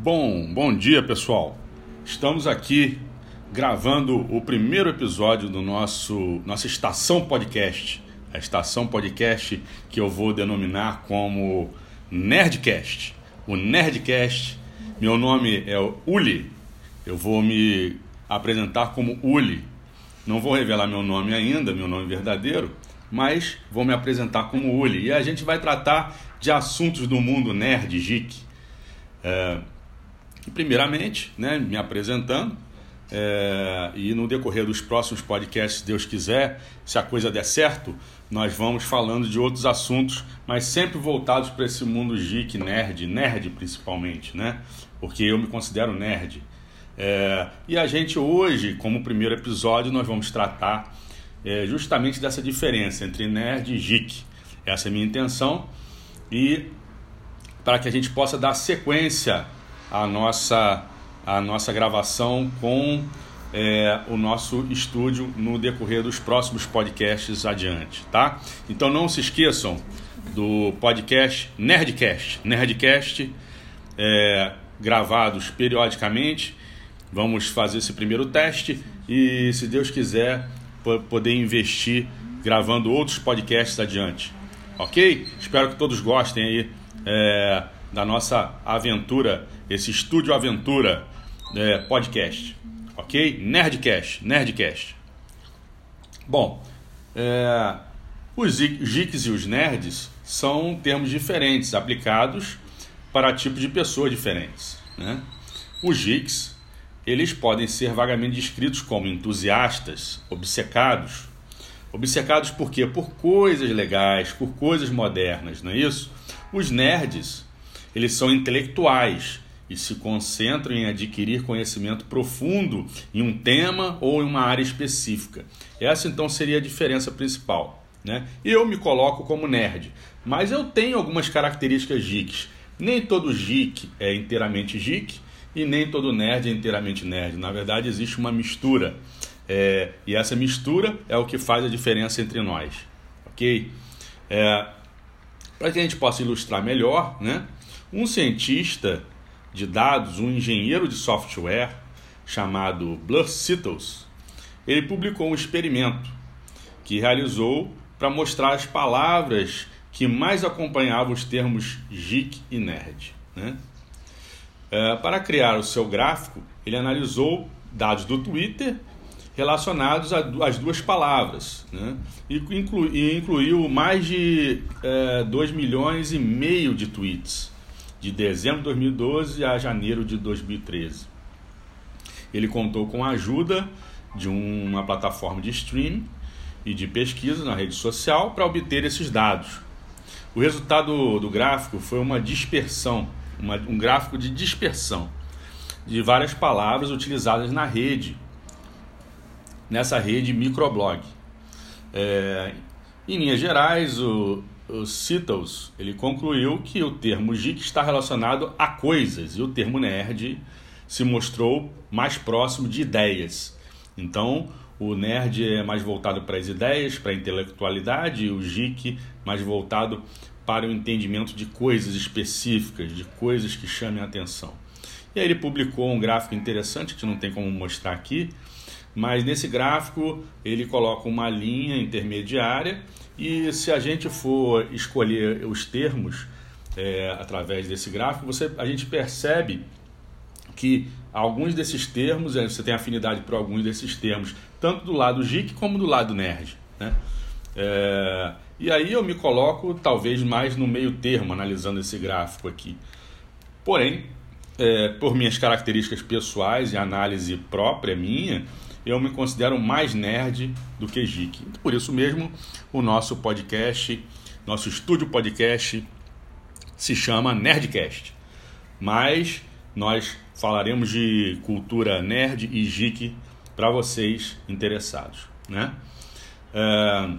Bom, bom dia pessoal. Estamos aqui gravando o primeiro episódio do nosso nossa estação podcast, a estação podcast que eu vou denominar como Nerdcast. O Nerdcast. Meu nome é Uli. Eu vou me apresentar como Uli. Não vou revelar meu nome ainda, meu nome verdadeiro, mas vou me apresentar como Uli. E a gente vai tratar de assuntos do mundo nerd, geek. É, primeiramente, né, me apresentando, é, e no decorrer dos próximos podcasts, se Deus quiser, se a coisa der certo, nós vamos falando de outros assuntos, mas sempre voltados para esse mundo geek, nerd, nerd principalmente, né? Porque eu me considero nerd. É, e a gente hoje, como primeiro episódio, nós vamos tratar é, justamente dessa diferença entre nerd e geek. Essa é a minha intenção. E para que a gente possa dar sequência a nossa, a nossa gravação com é, o nosso estúdio no decorrer dos próximos podcasts adiante, tá? Então não se esqueçam do podcast Nerdcast, Nerdcast é, gravados periodicamente. Vamos fazer esse primeiro teste e, se Deus quiser, poder investir gravando outros podcasts adiante, ok? Espero que todos gostem aí é, da nossa aventura esse Estúdio Aventura é, podcast, ok? Nerdcast, Nerdcast. Bom, é, os geeks e os nerds são termos diferentes, aplicados para tipos de pessoas diferentes. Né? Os geeks, eles podem ser vagamente descritos como entusiastas, obcecados. Obcecados por quê? Por coisas legais, por coisas modernas, não é isso? Os nerds, eles são intelectuais, e se concentram em adquirir conhecimento profundo em um tema ou em uma área específica. Essa então seria a diferença principal. Né? Eu me coloco como nerd, mas eu tenho algumas características geeks. Nem todo geek é inteiramente geek e nem todo nerd é inteiramente nerd. Na verdade, existe uma mistura. É, e essa mistura é o que faz a diferença entre nós. Ok? É, Para que a gente possa ilustrar melhor, né? um cientista de dados, um engenheiro de software chamado Blur Sittles, ele publicou um experimento que realizou para mostrar as palavras que mais acompanhavam os termos geek e nerd. Né? É, para criar o seu gráfico, ele analisou dados do Twitter relacionados às duas palavras né? e, inclu, e incluiu mais de é, 2 milhões e meio de tweets de dezembro de 2012 a janeiro de 2013. Ele contou com a ajuda de uma plataforma de streaming e de pesquisa na rede social para obter esses dados. O resultado do gráfico foi uma dispersão, uma, um gráfico de dispersão de várias palavras utilizadas na rede, nessa rede microblog. É, em linhas gerais, o, o Cittles, ele concluiu que o termo geek está relacionado a coisas e o termo nerd se mostrou mais próximo de ideias. Então, o nerd é mais voltado para as ideias, para a intelectualidade, e o geek mais voltado para o entendimento de coisas específicas, de coisas que chamem a atenção. E aí ele publicou um gráfico interessante que não tem como mostrar aqui, mas nesse gráfico ele coloca uma linha intermediária e se a gente for escolher os termos é, através desse gráfico, você, a gente percebe que alguns desses termos, é, você tem afinidade por alguns desses termos, tanto do lado geek como do lado nerd. Né? É, e aí eu me coloco talvez mais no meio termo, analisando esse gráfico aqui. Porém, é, por minhas características pessoais e análise própria minha, eu me considero mais nerd do que geek. Por isso mesmo, o nosso podcast, nosso estúdio podcast, se chama Nerdcast. Mas nós falaremos de cultura nerd e geek para vocês interessados, né? É,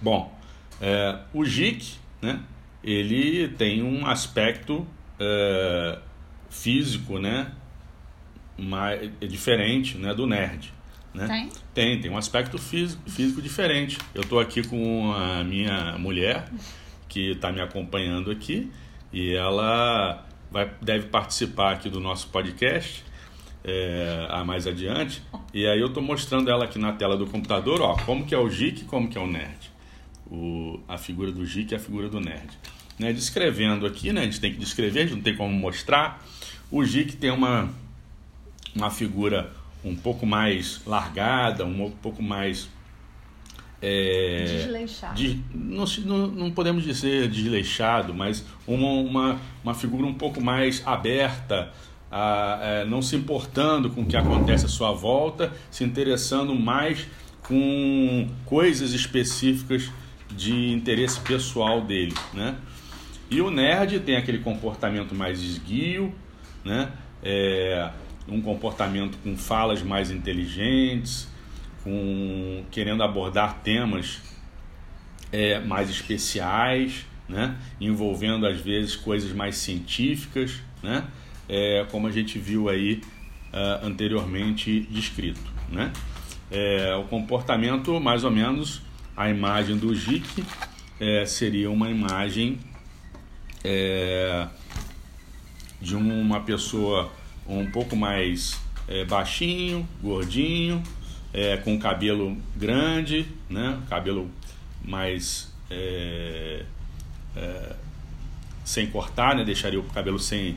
bom, é, o geek, né? Ele tem um aspecto é, físico, né? Mais, é diferente né, do nerd. Né? Tem? Tem, tem um aspecto físico, físico diferente. Eu estou aqui com a minha mulher, que está me acompanhando aqui, e ela vai, deve participar aqui do nosso podcast é, a mais adiante. E aí eu estou mostrando ela aqui na tela do computador, ó, como que é o geek, como que é o nerd. O, a figura do geek e a figura do nerd. Né, descrevendo aqui, né, a gente tem que descrever, a gente não tem como mostrar. O geek tem uma, uma figura um pouco mais largada, um pouco mais é, desleixado. De, não, não, podemos dizer desleixado, mas uma, uma, uma figura um pouco mais aberta, a, é, não se importando com o que acontece à sua volta, se interessando mais com coisas específicas de interesse pessoal dele, né? E o nerd tem aquele comportamento mais esguio, né? É, um comportamento com falas mais inteligentes, com querendo abordar temas é, mais especiais, né? envolvendo às vezes coisas mais científicas, né? É, como a gente viu aí uh, anteriormente descrito. Né? É, o comportamento, mais ou menos, a imagem do JIC é, seria uma imagem é, de uma pessoa um pouco mais é, baixinho, gordinho, é, com cabelo grande, né? cabelo mais é, sem cortar, né? deixaria o cabelo sem,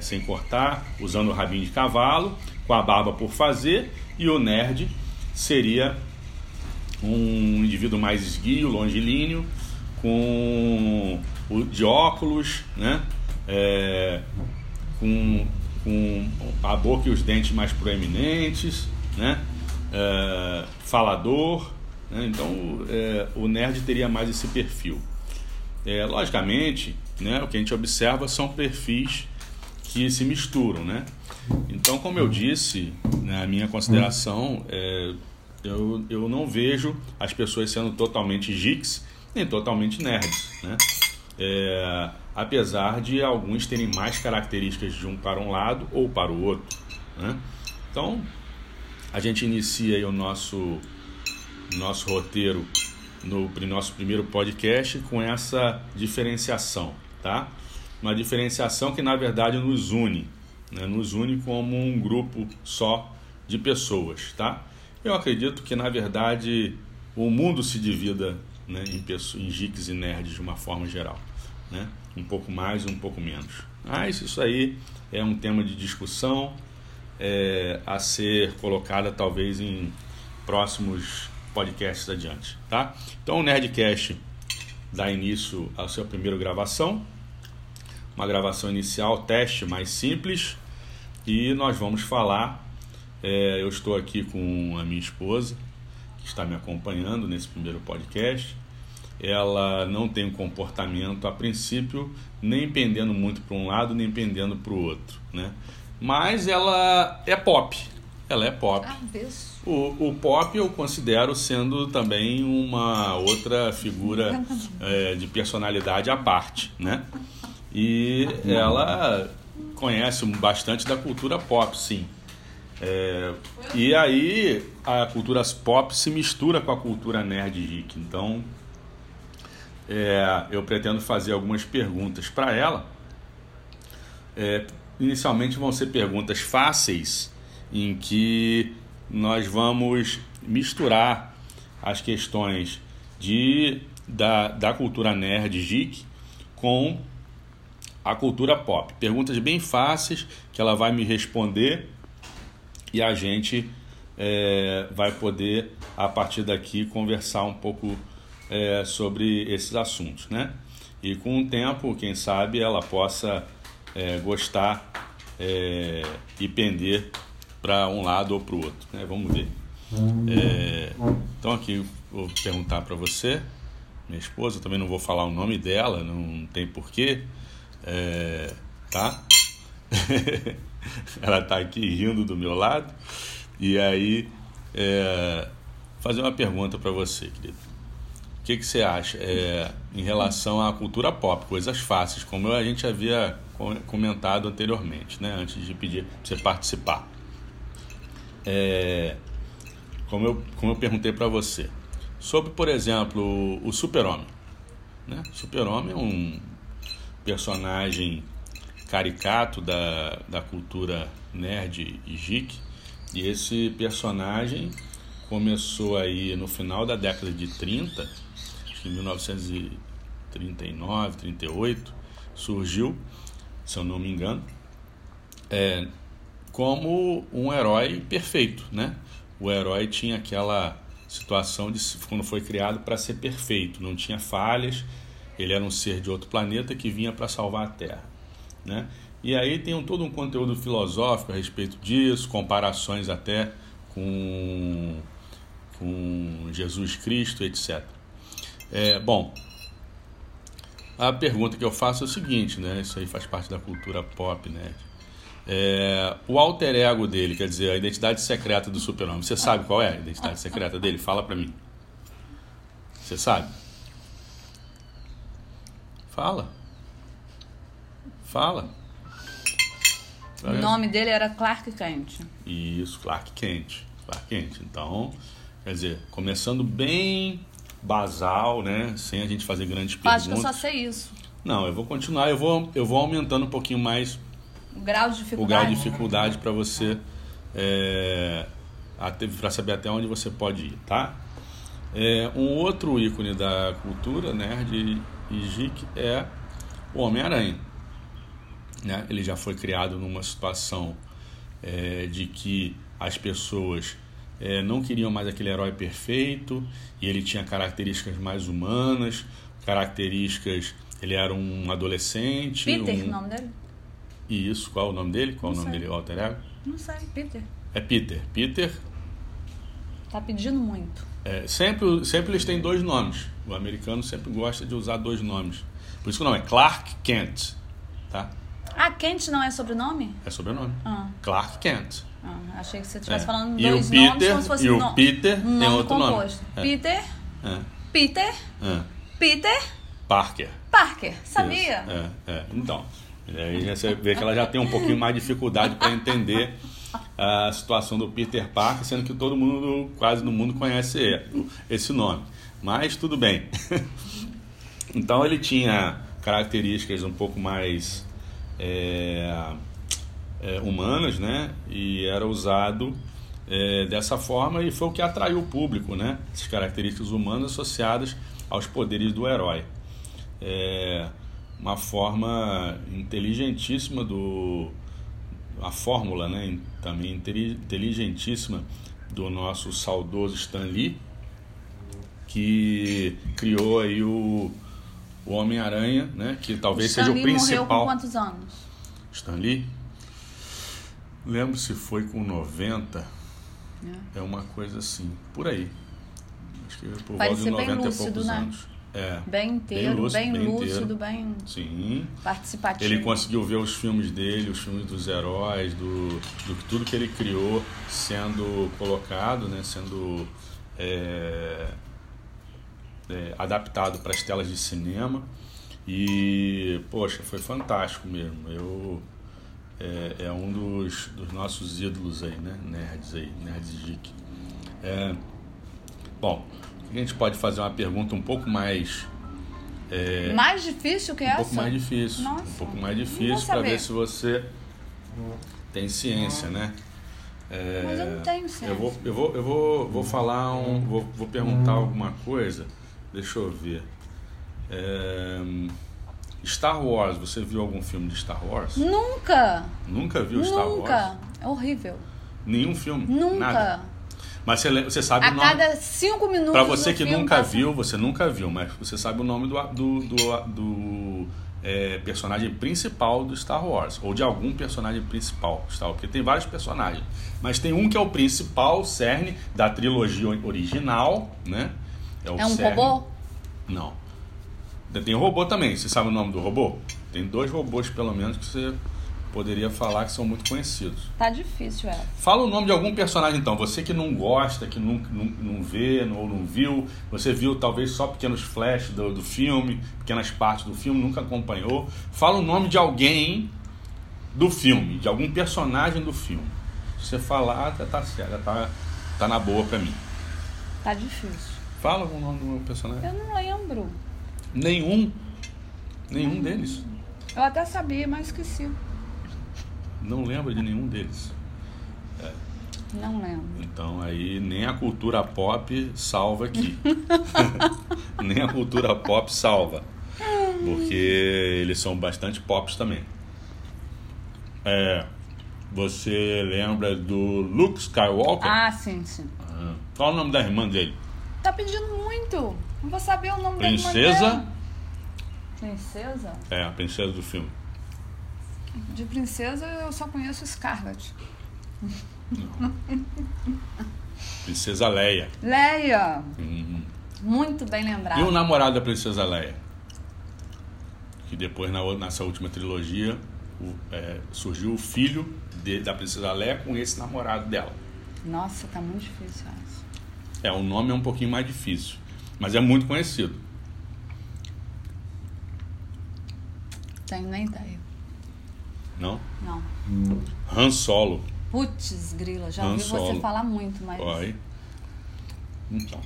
sem cortar, usando o rabinho de cavalo, com a barba por fazer, e o nerd seria um indivíduo mais esguio, longilíneo, com de óculos, né? Com, com a boca e os dentes mais proeminentes, né? é, falador. Né? Então, é, o nerd teria mais esse perfil. É, logicamente, né, o que a gente observa são perfis que se misturam. Né? Então, como eu disse, na minha consideração, é, eu, eu não vejo as pessoas sendo totalmente geeks nem totalmente nerds. Né? Apesar de alguns terem mais características de um para um lado ou para o outro. Né? Então, a gente inicia o nosso, nosso roteiro no nosso primeiro podcast com essa diferenciação, tá? Uma diferenciação que na verdade nos une, né? nos une como um grupo só de pessoas, tá? Eu acredito que na verdade o mundo se divida né, em, pessoas, em geeks e nerds de uma forma geral, né? Um pouco mais, um pouco menos. Mas isso aí é um tema de discussão é, a ser colocada talvez em próximos podcasts adiante, tá? Então o Nerdcast dá início à sua primeira gravação, uma gravação inicial, teste mais simples, e nós vamos falar. É, eu estou aqui com a minha esposa, que está me acompanhando nesse primeiro podcast. Ela não tem um comportamento, a princípio, nem pendendo muito para um lado, nem pendendo para o outro, né? mas ela é pop. Ela é pop. Ah, o, o pop eu considero sendo também uma outra figura é, de personalidade à parte, né? E ela conhece bastante da cultura pop, sim. É, e aí a cultura pop se mistura com a cultura nerd geek. Então é, eu pretendo fazer algumas perguntas para ela, é, Inicialmente vão ser perguntas fáceis em que nós vamos misturar as questões de, da, da cultura nerd geek com a cultura pop. Perguntas bem fáceis que ela vai me responder e a gente é, vai poder, a partir daqui, conversar um pouco é, sobre esses assuntos. Né? E com o tempo, quem sabe, ela possa é, gostar é, e pender para um lado ou para o outro. Né? Vamos ver. É, então aqui vou perguntar para você, minha esposa, também não vou falar o nome dela, não tem porquê, é, tá? Ela está aqui rindo do meu lado e aí é, fazer uma pergunta para você, querido que, que você acha é, em relação à cultura pop, coisas fáceis, como a gente havia comentado anteriormente, né, antes de pedir para você participar. É, como, eu, como eu perguntei para você, sobre, por exemplo, o Super-Homem. Né? Super-Homem é um personagem caricato da, da cultura nerd e geek. E esse personagem começou aí no final da década de 30, acho que em 1939, 38, surgiu, se eu não me engano, é, como um herói perfeito, né? O herói tinha aquela situação de quando foi criado para ser perfeito, não tinha falhas, ele era um ser de outro planeta que vinha para salvar a Terra, né? E aí tem um, todo um conteúdo filosófico a respeito disso, comparações até com, com Jesus Cristo, etc. É, bom, a pergunta que eu faço é o seguinte, né? Isso aí faz parte da cultura pop, né? É, o alter ego dele, quer dizer, a identidade secreta do super-homem. Você sabe qual é a identidade secreta dele? Fala pra mim. Você sabe? Fala. Fala. Tá o nome dele era Clark Kent. Isso, Clark Kent. Clark Kent. Então, quer dizer, começando bem basal, né? Sem a gente fazer grandes perguntas. Acho que eu só sei isso. Não, eu vou continuar, eu vou, eu vou aumentando um pouquinho mais o grau de dificuldade, o grau de dificuldade para você é, para saber até onde você pode ir, tá? É, um outro ícone da cultura nerd e geek é o Homem-Aranha. Né? Ele já foi criado numa situação é, de que as pessoas é, não queriam mais aquele herói perfeito e ele tinha características mais humanas, características. Ele era um adolescente. Peter, um... o nome dele? Isso, qual é o nome dele? Qual não o nome sei. dele? O alter ego? Não sei, Peter. É Peter. Peter. Tá pedindo muito. É, sempre, sempre eles têm dois nomes. O americano sempre gosta de usar dois nomes. Por isso que o nome é Clark Kent. Tá? Ah, Kent não é sobrenome? É sobrenome. Ah. Clark Kent. Ah, achei que você estivesse é. falando e dois o Peter, nomes como se fosse E o Peter um tem outro composto. nome. É. Peter. É. Peter. É. Peter. Parker. Parker, sabia? É, é. Então, aí você vê que ela já tem um pouquinho mais de dificuldade para entender a situação do Peter Parker, sendo que todo mundo, quase no mundo, conhece esse nome. Mas tudo bem. Então ele tinha características um pouco mais é, é, humanas, né? E era usado é, dessa forma e foi o que atraiu o público, né? Essas características humanas associadas aos poderes do herói. É uma forma inteligentíssima do a fórmula, né? Também inteligentíssima do nosso saudoso Stan Lee, que criou aí o, o Homem-Aranha, né? Que talvez o seja o principal. Morreu com quantos anos? Stan Lee? Lembro se foi com 90. É, é uma coisa assim, por aí. Acho que por volta de 90 lúcido, e poucos né? anos. É, bem inteiro, bem, lúcido, bem, bem lúcido, bem Sim. participativo. Ele conseguiu ver os filmes dele, os filmes dos heróis, do, do tudo que ele criou sendo colocado, né, sendo é, é, adaptado para as telas de cinema. E, poxa, foi fantástico mesmo. Eu é, é um dos, dos, nossos ídolos aí, né? Nerds aí, nerds geek. É, bom, a gente pode fazer uma pergunta um pouco mais. É, mais difícil que um essa? Um pouco mais difícil. Nossa, um pouco mais difícil para ver se você tem ciência, né? É, Mas eu não tenho ciência. Eu vou, eu vou, eu vou, vou falar um. Vou, vou perguntar alguma coisa. Deixa eu ver. É, Star Wars, você viu algum filme de Star Wars? Nunca! Nunca viu Star Wars? Nunca! É horrível. Nenhum filme? Nunca! Nada. Mas você, você sabe a o nome. A cada cinco minutos. Para você que nunca passa... viu, você nunca viu, mas você sabe o nome do, do, do, do é, personagem principal do Star Wars, ou de algum personagem principal Star Wars, porque tem vários personagens. Mas tem um que é o principal, cerne da trilogia original, né? É, é um robô? Não. Tem robô também. Você sabe o nome do robô? Tem dois robôs, pelo menos, que você poderia falar que são muito conhecidos. Tá difícil, é. Fala o nome de algum personagem, então. Você que não gosta, que não, não, não vê ou não viu, você viu talvez só pequenos flashes do, do filme, pequenas partes do filme, nunca acompanhou. Fala o nome de alguém do filme, de algum personagem do filme. Se você falar, tá, tá certo, tá, tá na boa pra mim. Tá difícil. Fala o nome do meu personagem. Eu não lembro. Nenhum. Nenhum deles. Eu até sabia, mas esqueci. Não lembro de nenhum deles. Não lembro. Então aí nem a cultura pop salva aqui. nem a cultura pop salva. Porque eles são bastante pops também. É, você lembra do Luke Skywalker? Ah, sim, sim. Ah, Qual o nome da irmã dele? Tá pedindo muito. Não vou saber o nome Princesa? Princesa? É, a princesa do filme. De princesa eu só conheço Scarlett. Princesa Leia. Leia. Uhum. Muito bem lembrado. E o namorado da princesa Leia? Que depois, na, nessa última trilogia, o- é, surgiu o filho de- da princesa Leia com esse namorado dela. Nossa, tá muito difícil essa. É, o nome é um pouquinho mais difícil, mas é muito conhecido. Tenho nem ideia. Não? Não. Han Solo. Putz, grila, já Han ouvi você Solo. falar muito, mas. Oi. Então.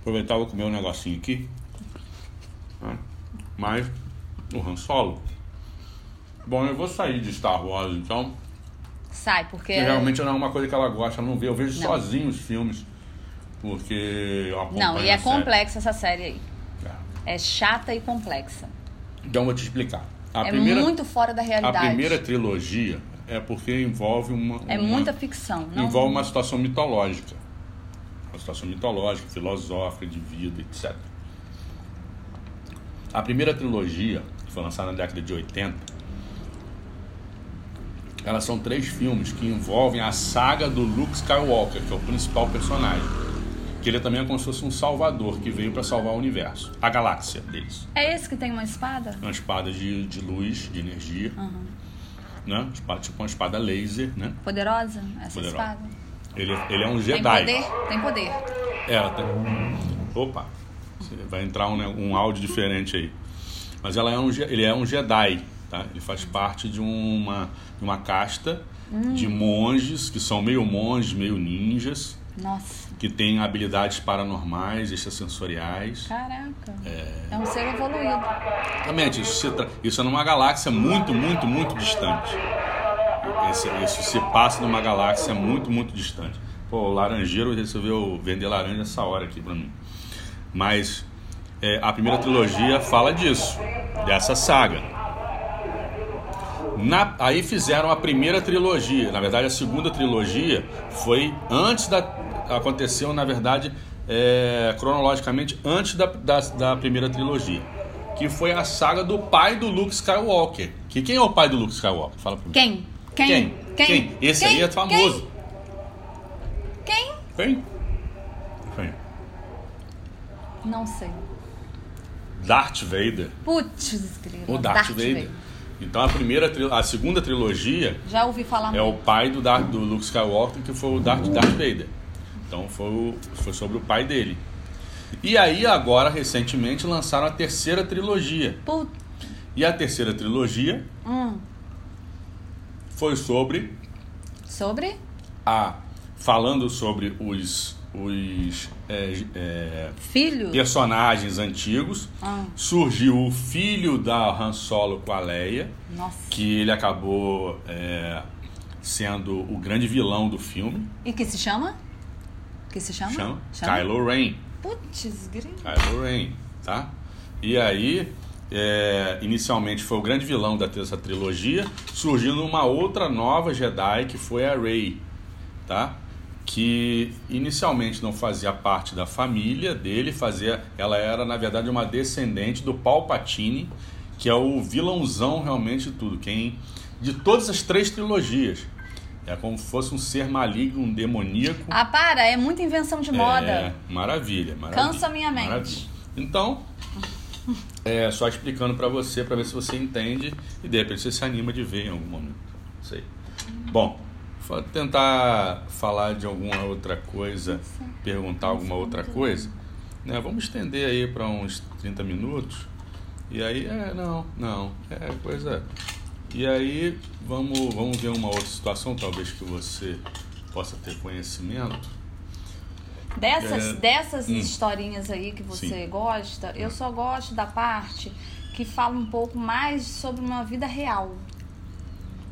Aproveitar vou comer um negocinho aqui. Ah, Mas o Han Solo. Bom, eu vou sair de Star Wars então. Sai, porque. Porque realmente não é uma coisa que ela gosta, ela não vê. Eu vejo Não. sozinho os filmes. Porque Não, e é a complexa essa série aí. É. É chata e complexa. Então eu vou te explicar. A é primeira, muito fora da a realidade. primeira trilogia é porque envolve uma. É uma- muita ficção. Não... envolve uma situação mitológica. Uma situação mitológica, filosófica, de vida, etc. A primeira trilogia, que foi lançada na década de 80, elas são três filmes que envolvem a saga do Luke Skywalker, que é o principal personagem. Que ele também é como se fosse um salvador que veio para salvar o universo, a galáxia deles. É esse que tem uma espada? Uma espada de, de luz, de energia, Aham. né? Espada- tipo uma espada laser, né? Poderosa? Essa Poderosa. espada? Ele, ele é um Tem Jedi. poder? Tem poder. Ela tem. Opa, vai entrar um, né, um áudio diferente aí. Mas ela é um, ele é um Jedi, tá? Ele faz parte de uma, de uma casta de monges que são meio monges, meio ninjas, Nossa, que têm habilidades paranormais, extrasensoriais. caraca. É, um ser evoluído. Exatamente, isso, tra- isso é numa galáxia muito, muito, muito distante. Esse- isso se passa numa galáxia muito, muito distante. Pô, o laranjeiro resolveu vender laranja essa hora aqui pra mim. Mas é, a primeira trilogia fala disso, dessa saga. Na- aí fizeram a primeira trilogia. Na verdade, a segunda trilogia foi antes da. Aconteceu, na verdade, é, cronologicamente, antes da, da, da primeira trilogia. Que foi a saga do pai do Luke Skywalker. Que quem é o pai do Luke Skywalker? Fala pra mim. Quem? Quem? Quem? Esse Quem? aí é famoso. Quem? Quem? Quem? Não sei. Darth Vader. Putz, grila. O Darth, Vader. Então a primeira, a segunda trilogia Já ouvi falar é o muito. pai do, Darth, do Luke Skywalker, que foi o Darth, Darth Vader. Então foi, o- foi sobre o pai dele. E aí agora, recentemente, lançaram a terceira trilogia. Put... E a terceira trilogia Hum. foi sobre Sobre? a... Falando sobre os, os é, é, Filho? personagens antigos. Ah, Surgiu o filho da Han Solo com a Leia. nossa. que ele acabou é, sendo o grande vilão do filme, E que se chama? Que se chama? chama Kylo Ren. Putz, grila. Kylo Ren, tá? E aí, é, inicialmente foi o grande vilão da dessa trilogia, surgindo uma outra nova Jedi que foi a Rey, tá? Que inicialmente não fazia parte da família dele, fazia, ela era na verdade uma descendente do Palpatine, que é o vilãozão realmente de tudo, quem de todas as três trilogias. É como se fosse um ser maligno, um demoníaco. Ah, para, é muita invenção de moda. É, maravilha, maravilha. Cansa minha mente. Maravilha. Então, é só explicando pra você, pra ver se você entende e de repente você se anima de ver em algum momento. Não sei. Bom, vou tentar falar de alguma outra coisa, perguntar alguma outra coisa. Né? Vamos estender aí para uns 30 minutos. E aí, é, não, não, é coisa. E aí, vamos, vamos ver uma outra situação, talvez que você possa ter conhecimento. Dessas, É, dessas hum. historinhas aí que você Sim. gosta, eu só gosto da parte que fala um pouco mais sobre uma vida real.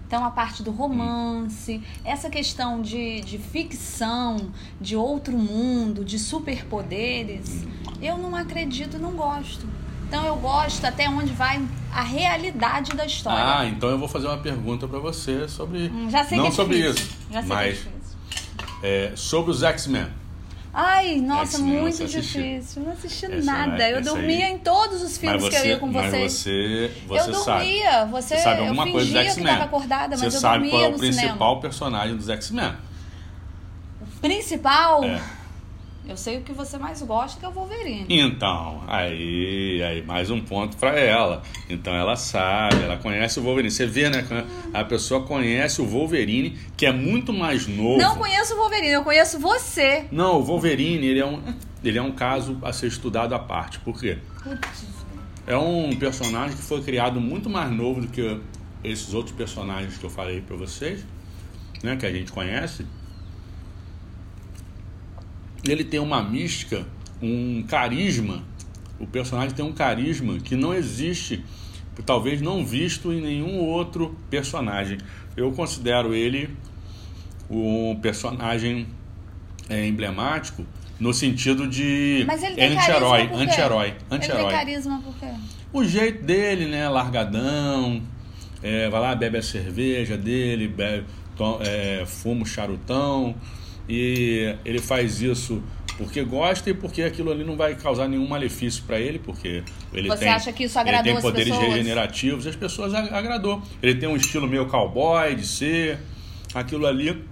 Então, a parte do romance, essa questão de, de ficção, de outro mundo, de superpoderes, eu não acredito, não gosto. Então, eu gosto até onde vai a realidade da história. Ah, então eu vou fazer uma pergunta para você sobre. Hum, Já sei não que é sobre difícil. isso, Já sei mas que é difícil. é, sobre os X-Men. Ai, nossa, muito você assistiu. difícil. Não assisti Esse nada. não é- eu esse dormia aí- em todos os filmes Mas que eu você, ia com mas você. você, você eu sabe. dormia. Você, Você sabe eu alguma coisa dos fingia que X-Men. estava acordada, mas você eu sabe dormia qual é o principal cinema. personagem dos X-Men. Principal, É. eu sei o que você mais gosta, que é o Wolverine. Então, aí, aí mais um ponto para ela. Então ela sabe, ela conhece o Wolverine. Você vê, né? A pessoa conhece o Wolverine, que é muito mais novo. Não conheço o Wolverine, eu conheço você. Não, o Wolverine, ele é um, ele é um caso a ser estudado à parte. Por quê? É um personagem que foi criado muito mais novo do que esses outros personagens que eu falei para vocês, né, que a gente conhece. Ele tem uma mística, um carisma. O personagem tem um carisma que não existe, talvez não visto em nenhum outro personagem. Eu considero ele um personagem é, emblemático no sentido de anti-herói, quê? anti-herói, Ele tem anti-herói. carisma por quê? O jeito dele, né? Largadão, é, vai lá, bebe a cerveja dele, bebe, to- é, fuma o charutão. E ele faz isso porque gosta e porque aquilo ali não vai causar nenhum malefício para ele, porque ele Você tem, acha que isso ele agradou tem as poderes pessoas? regenerativos e as pessoas ag- agradou. Ele tem um estilo meio cowboy de ser, aquilo ali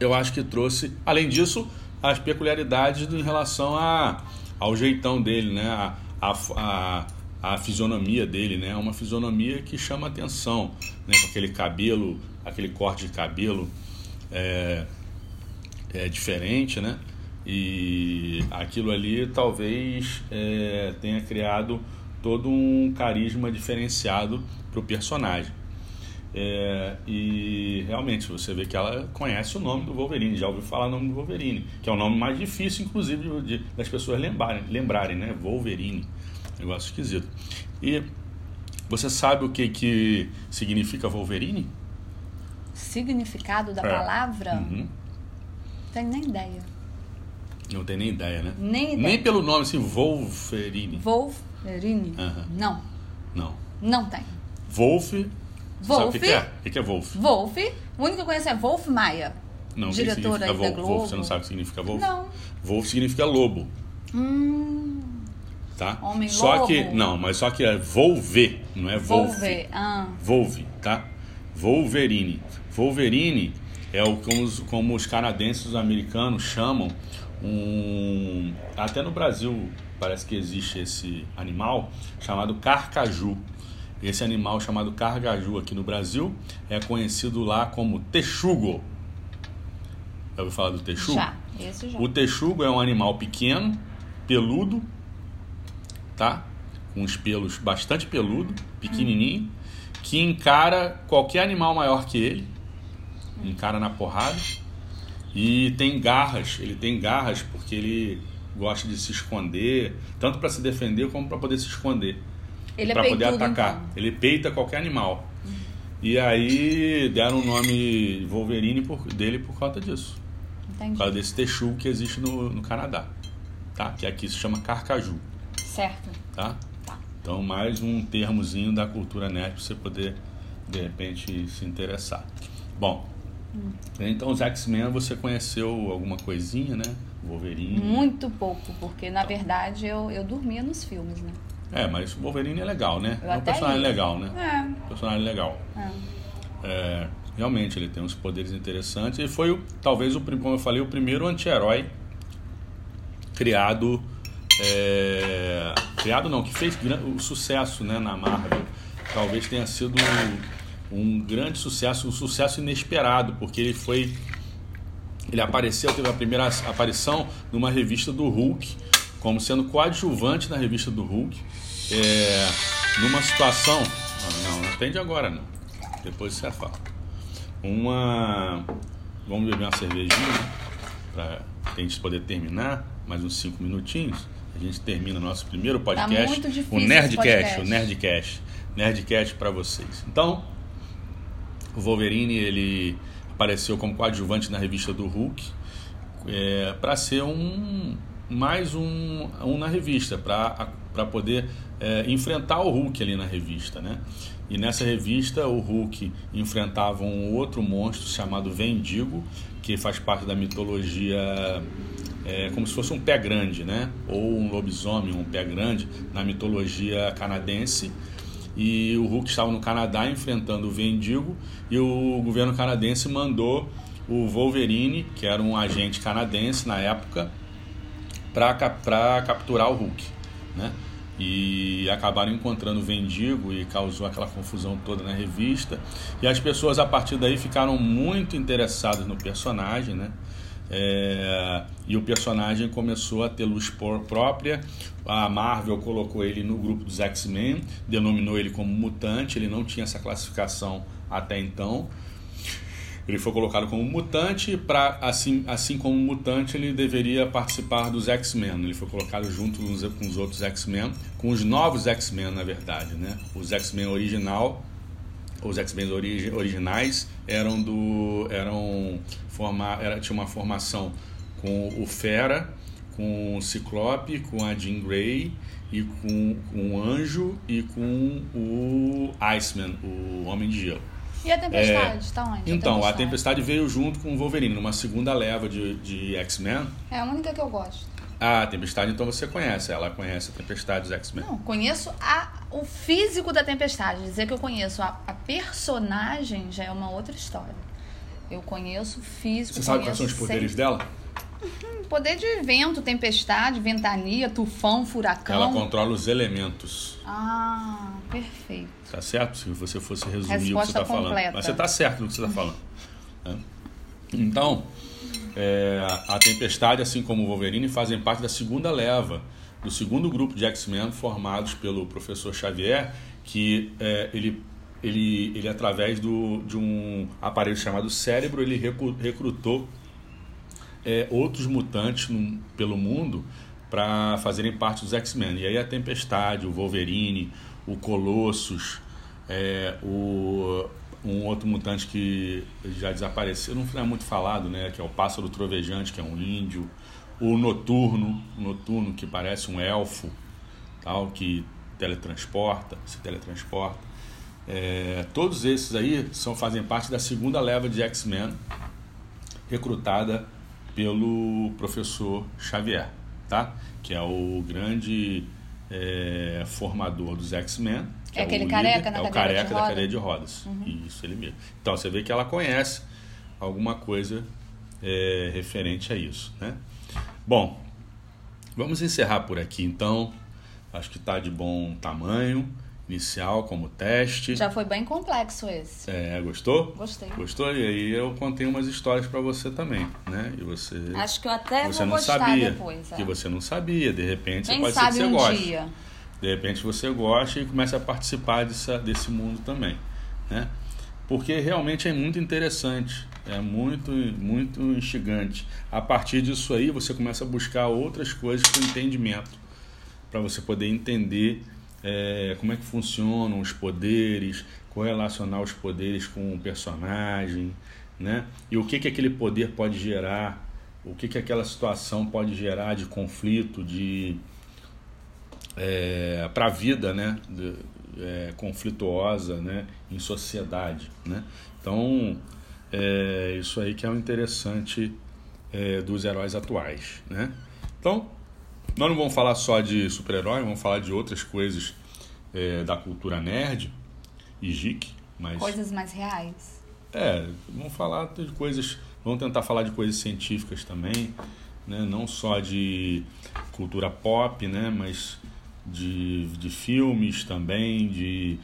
eu acho que trouxe, além disso, as peculiaridades em relação a, ao jeitão dele, né? A, a, a, a fisionomia dele, né? Uma fisionomia que chama atenção, né? Com aquele cabelo, aquele corte de cabelo é, é diferente, né? E aquilo ali talvez é, tenha criado todo um carisma diferenciado para o personagem. É, e realmente você vê que ela conhece o nome do Wolverine, já ouviu falar o nome do Wolverine, que é o nome mais difícil, inclusive, de, de- das pessoas lembrarem, lembrarem, né? Wolverine. Negócio esquisito. E você sabe o que, que significa Wolverine? Significado da É. palavra? Uhum. Tenho nem ideia. Não tem nem ideia, né? Nem ideia. Nem pelo nome, assim, Wolverine. Wolverine? Aham. Não, Não. não tem. Wolf. você Sabe o que, Wolf? que é? O que, que é Wolf? Wolf, o único que eu conheço é Wolf Maia. Não, o que Wolf? Globo. Wolf, Você não sabe o que significa Wolf? Não. Wolf significa lobo. Hum, tá? Homem só lobo. que não, mas só que é Volve, não é Wolf. Wolver. Ah, Volve, tá? Wolverine. Wolverine é o como os, como os canadenses e os americanos chamam um até no Brasil parece que existe esse animal chamado carcaju. Esse animal chamado carcaju aqui no Brasil é conhecido lá como texugo. Já ouviu falar do texugo? já. Esse já. O texugo é um animal pequeno, peludo, tá? Com os pelos bastante peludo, pequenininho, que encara qualquer animal maior que ele, encara na porrada e tem garras. Ele tem garras porque ele gosta de se esconder, tanto para se defender como para poder se esconder, Ele é para poder atacar. então. Ele peita qualquer animal. E aí deram o nome Wolverine por- dele por conta disso por Entendi. causa desse texugo que existe no, no Canadá, tá? Que aqui se chama carcaju, Certo. tá? Tá. Então mais um termozinho da cultura nerd para você poder de repente se interessar. Bom, então os X-Men você conheceu alguma coisinha, né? Wolverine. Muito pouco, porque na verdade eu, eu dormia nos filmes, né? É, mas o Wolverine é legal, né? Eu é um personagem ia. legal, né? É. Personagem legal. é. É, realmente ele tem uns poderes interessantes e foi o- talvez o como eu falei o primeiro anti-herói criado é, criado não que fez o sucesso né, na Marvel talvez tenha sido um grande sucesso um sucesso inesperado porque ele foi ele apareceu teve a primeira aparição numa revista do Hulk como sendo coadjuvante na revista do Hulk é, numa situação não, não, não atende agora não depois você fala uma. Vamos beber uma cervejinha para a gente poder terminar, mais uns cinco minutinhos. A gente termina o nosso primeiro podcast, tá muito difícil o Nerdcast, podcast. o Nerdcast, Nerdcast para vocês. Então, o Wolverine ele apareceu como coadjuvante na revista do Hulk é, para ser um mais um, um na revista para poder é, enfrentar o Hulk ali na revista, né? E nessa revista o Hulk enfrentava um outro monstro chamado Vendigo, que faz parte da mitologia é, como se fosse um pé grande, né? Ou um lobisomem, um pé grande na mitologia canadense. E o Hulk estava no Canadá enfrentando o Vendigo e o governo canadense mandou o Wolverine, que era um agente canadense na época, para capturar o Hulk, né? e acabaram encontrando o Vendigo e causou aquela confusão toda na revista. E as pessoas a partir daí ficaram muito interessadas no personagem, né? É, e o personagem começou a ter luz própria. A Marvel colocou ele no grupo dos X-Men, denominou ele como mutante. Ele não tinha essa classificação até então. Ele foi colocado como mutante, para assim, assim como mutante, ele deveria participar dos X-Men. Ele foi colocado junto com os outros X-Men, com os novos X-Men, na verdade. Né? Os X-Men original, os X-Men origi originais eram do. eram formar, era, tinha uma formação com o Fera, com o Ciclope, com a Jean Grey e com, com o Anjo e com o Iceman, o Homem de Gelo. E a Tempestade, é, tá onde? Então, a tempestade. a tempestade. veio junto com o Wolverine, numa segunda leva de, de X-Men. É a única que eu gosto. Ah, a Tempestade, então você conhece. Ela conhece a Tempestade dos X-Men. Não, conheço a, o físico da Tempestade. Dizer que eu conheço a, a personagem já é uma outra história. Eu conheço o físico. Você sabe quais são os poderes sempre... dela? Uhum, poder de vento, tempestade, ventania, tufão, furacão. Ela controla os elementos. Ah, perfeito. Tá certo? Se você fosse resumir Resposta o que você está falando. Mas você está certo no que você está falando. Né? Então, é, a Tempestade, assim como o Wolverine, fazem parte da segunda leva, do segundo grupo de X-Men formados pelo professor Xavier, que é, ele, ele, ele através do, de um aparelho chamado cérebro, ele recrutou é, outros mutantes no, pelo mundo para fazerem parte dos X-Men. E aí a Tempestade, o Wolverine, o Colossus, é, o, um outro mutante que já desapareceu, não é muito falado, né? Que é o Pássaro Trovejante, que é um índio. O Noturno, o Noturno que parece um elfo, tal, que teletransporta, se teletransporta. É, todos esses aí são, fazem parte da segunda leva de X-Men recrutada pelo professor Xavier, tá? Que é o grande é, formador dos X-Men. É, é aquele careca na É o careca da cadeia de rodas. Uhum. Isso, ele mesmo. Então você vê que ela conhece alguma coisa é, referente a isso, né? Bom, vamos encerrar por aqui então. Acho que está de bom tamanho inicial como teste. Já foi bem complexo esse. É, gostou? Gostei. Gostou? E aí eu contei umas histórias para você também, né? E você Acho que eu até você vou não gostar sabia, depois. É. Que você não sabia, de repente Quem pode sabe ser que você um goste. dia. De repente você gosta e começa a participar dessa, desse mundo também, né? Porque realmente é muito interessante, é muito muito instigante. A partir disso aí você começa a buscar outras coisas com entendimento para você poder entender é, como é que funcionam os poderes, correlacionar os poderes com o personagem, né? E o que que aquele poder pode gerar, o que que aquela situação pode gerar de conflito, de é, para a vida, né? De, é, conflituosa, né? Em sociedade, né? Então é isso aí que é o interessante é, dos heróis atuais, né? Então nós não vamos falar só de super-herói, vamos falar de outras coisas é, da cultura nerd e geek, mas Coisas mais reais. é, vamos falar de coisas, vamos tentar falar de coisas científicas também, né? Não só de cultura pop, né? Mas de, de filmes também, de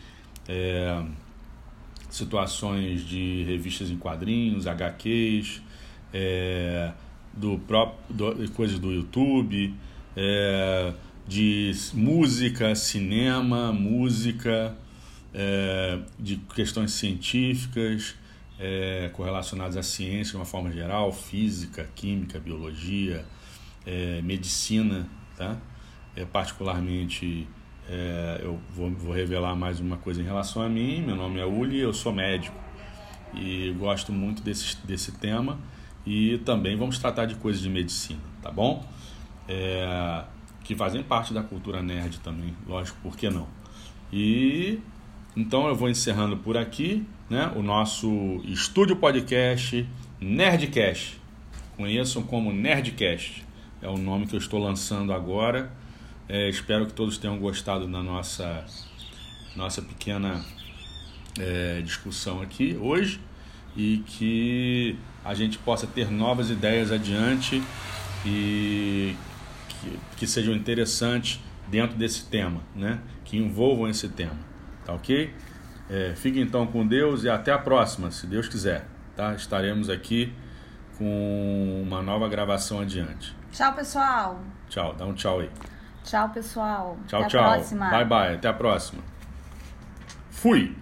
é, situações de revistas em quadrinhos, HQs, é, do próprio coisas do YouTube, é, de música, cinema, música, é, de questões científicas é, correlacionadas à ciência de uma forma geral, física, química, biologia, é, medicina, tá? é, particularmente, é, eu vou, vou, revelar mais uma coisa em relação a mim. Meu nome é Uli, eu sou médico e gosto muito desse, desse tema. E também vamos tratar de coisas de medicina, tá bom? É, que fazem parte da cultura nerd também, lógico, por que não? E então eu vou encerrando por aqui, né? O nosso estúdio podcast Nerdcast. Conheçam como Nerdcast. É o nome que eu estou lançando agora. É, espero que todos tenham gostado da nossa nossa pequena é, discussão aqui hoje e que a gente possa ter novas ideias adiante e que, que sejam interessantes dentro desse tema, né? que envolvam esse tema. Tá ok? É, fique então com Deus e até a próxima, se Deus quiser. Tá? Estaremos aqui com uma nova gravação adiante. Tchau, pessoal. Tchau, dá um tchau aí. Tchau, pessoal. Tchau, até tchau. Bye, bye. Até a próxima. Fui.